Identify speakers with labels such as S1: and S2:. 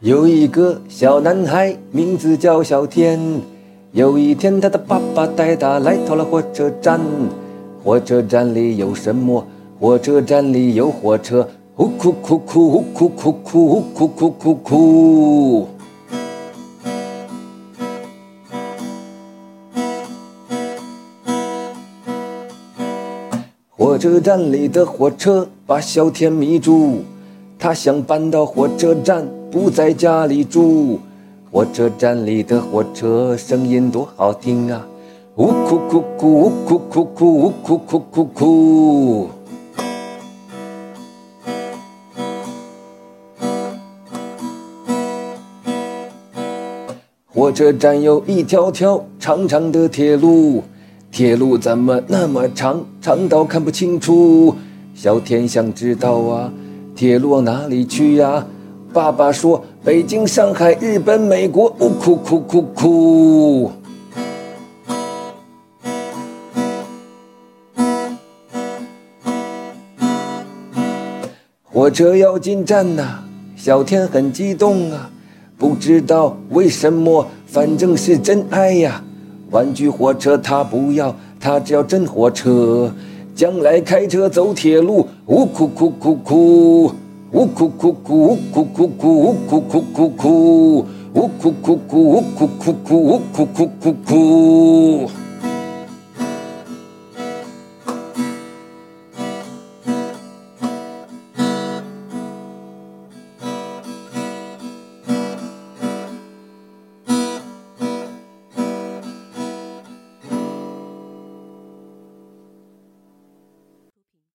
S1: 有一个小男孩，名字叫小天。有一天，他的爸爸带他来到了火车站。火车站里有什么？火车站里有火车。呼哭哭哭，呼哭哭哭，呼哭哭哭哭。火车站里的火车把小天迷住，他想搬到火车站，不在家里住。火车站里的火车声音多好听啊！呜哭哭哭，呜哭哭哭，呜哭哭哭哭。火车站有一条条长长的铁路。铁路怎么那么长，长到看不清楚？小天想知道啊，铁路往哪里去呀？爸爸说：北京、上海、日本、美国。呜哭哭哭哭！火车要进站呐，小天很激动啊，不知道为什么，反正是真爱呀。玩具火车他不要，他只要真火车。将来开车走铁路，呜哭哭哭哭，哭哭